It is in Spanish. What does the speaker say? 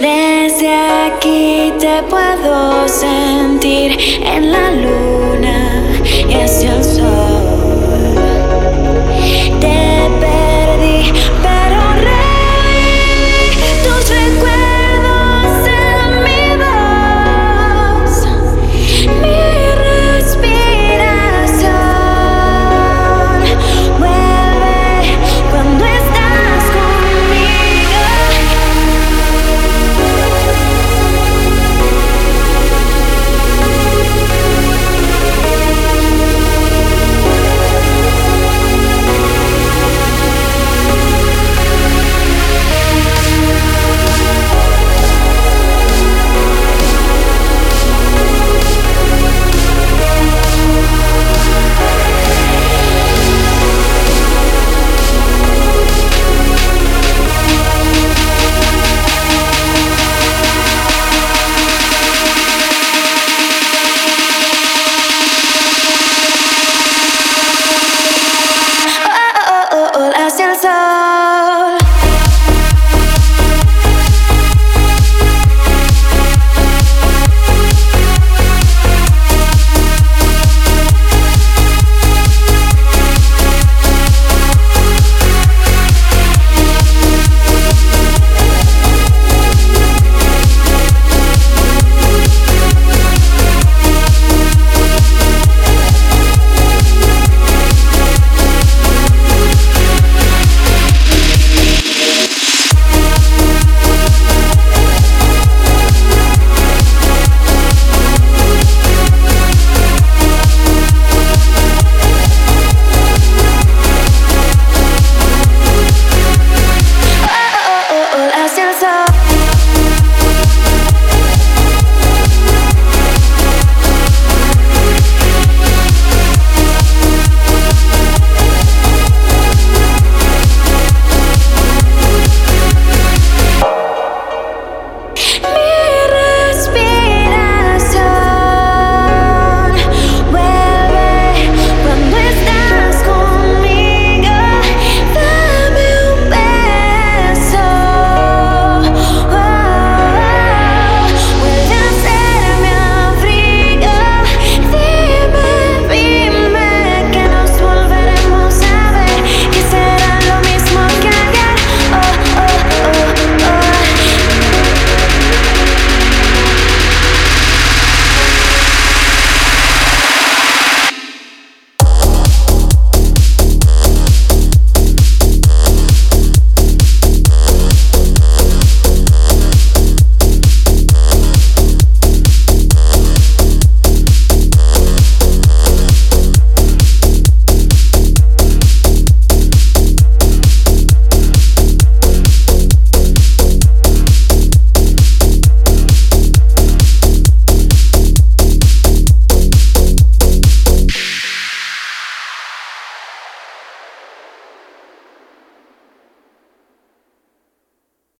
Desde aquí te puedo sentir en la luna y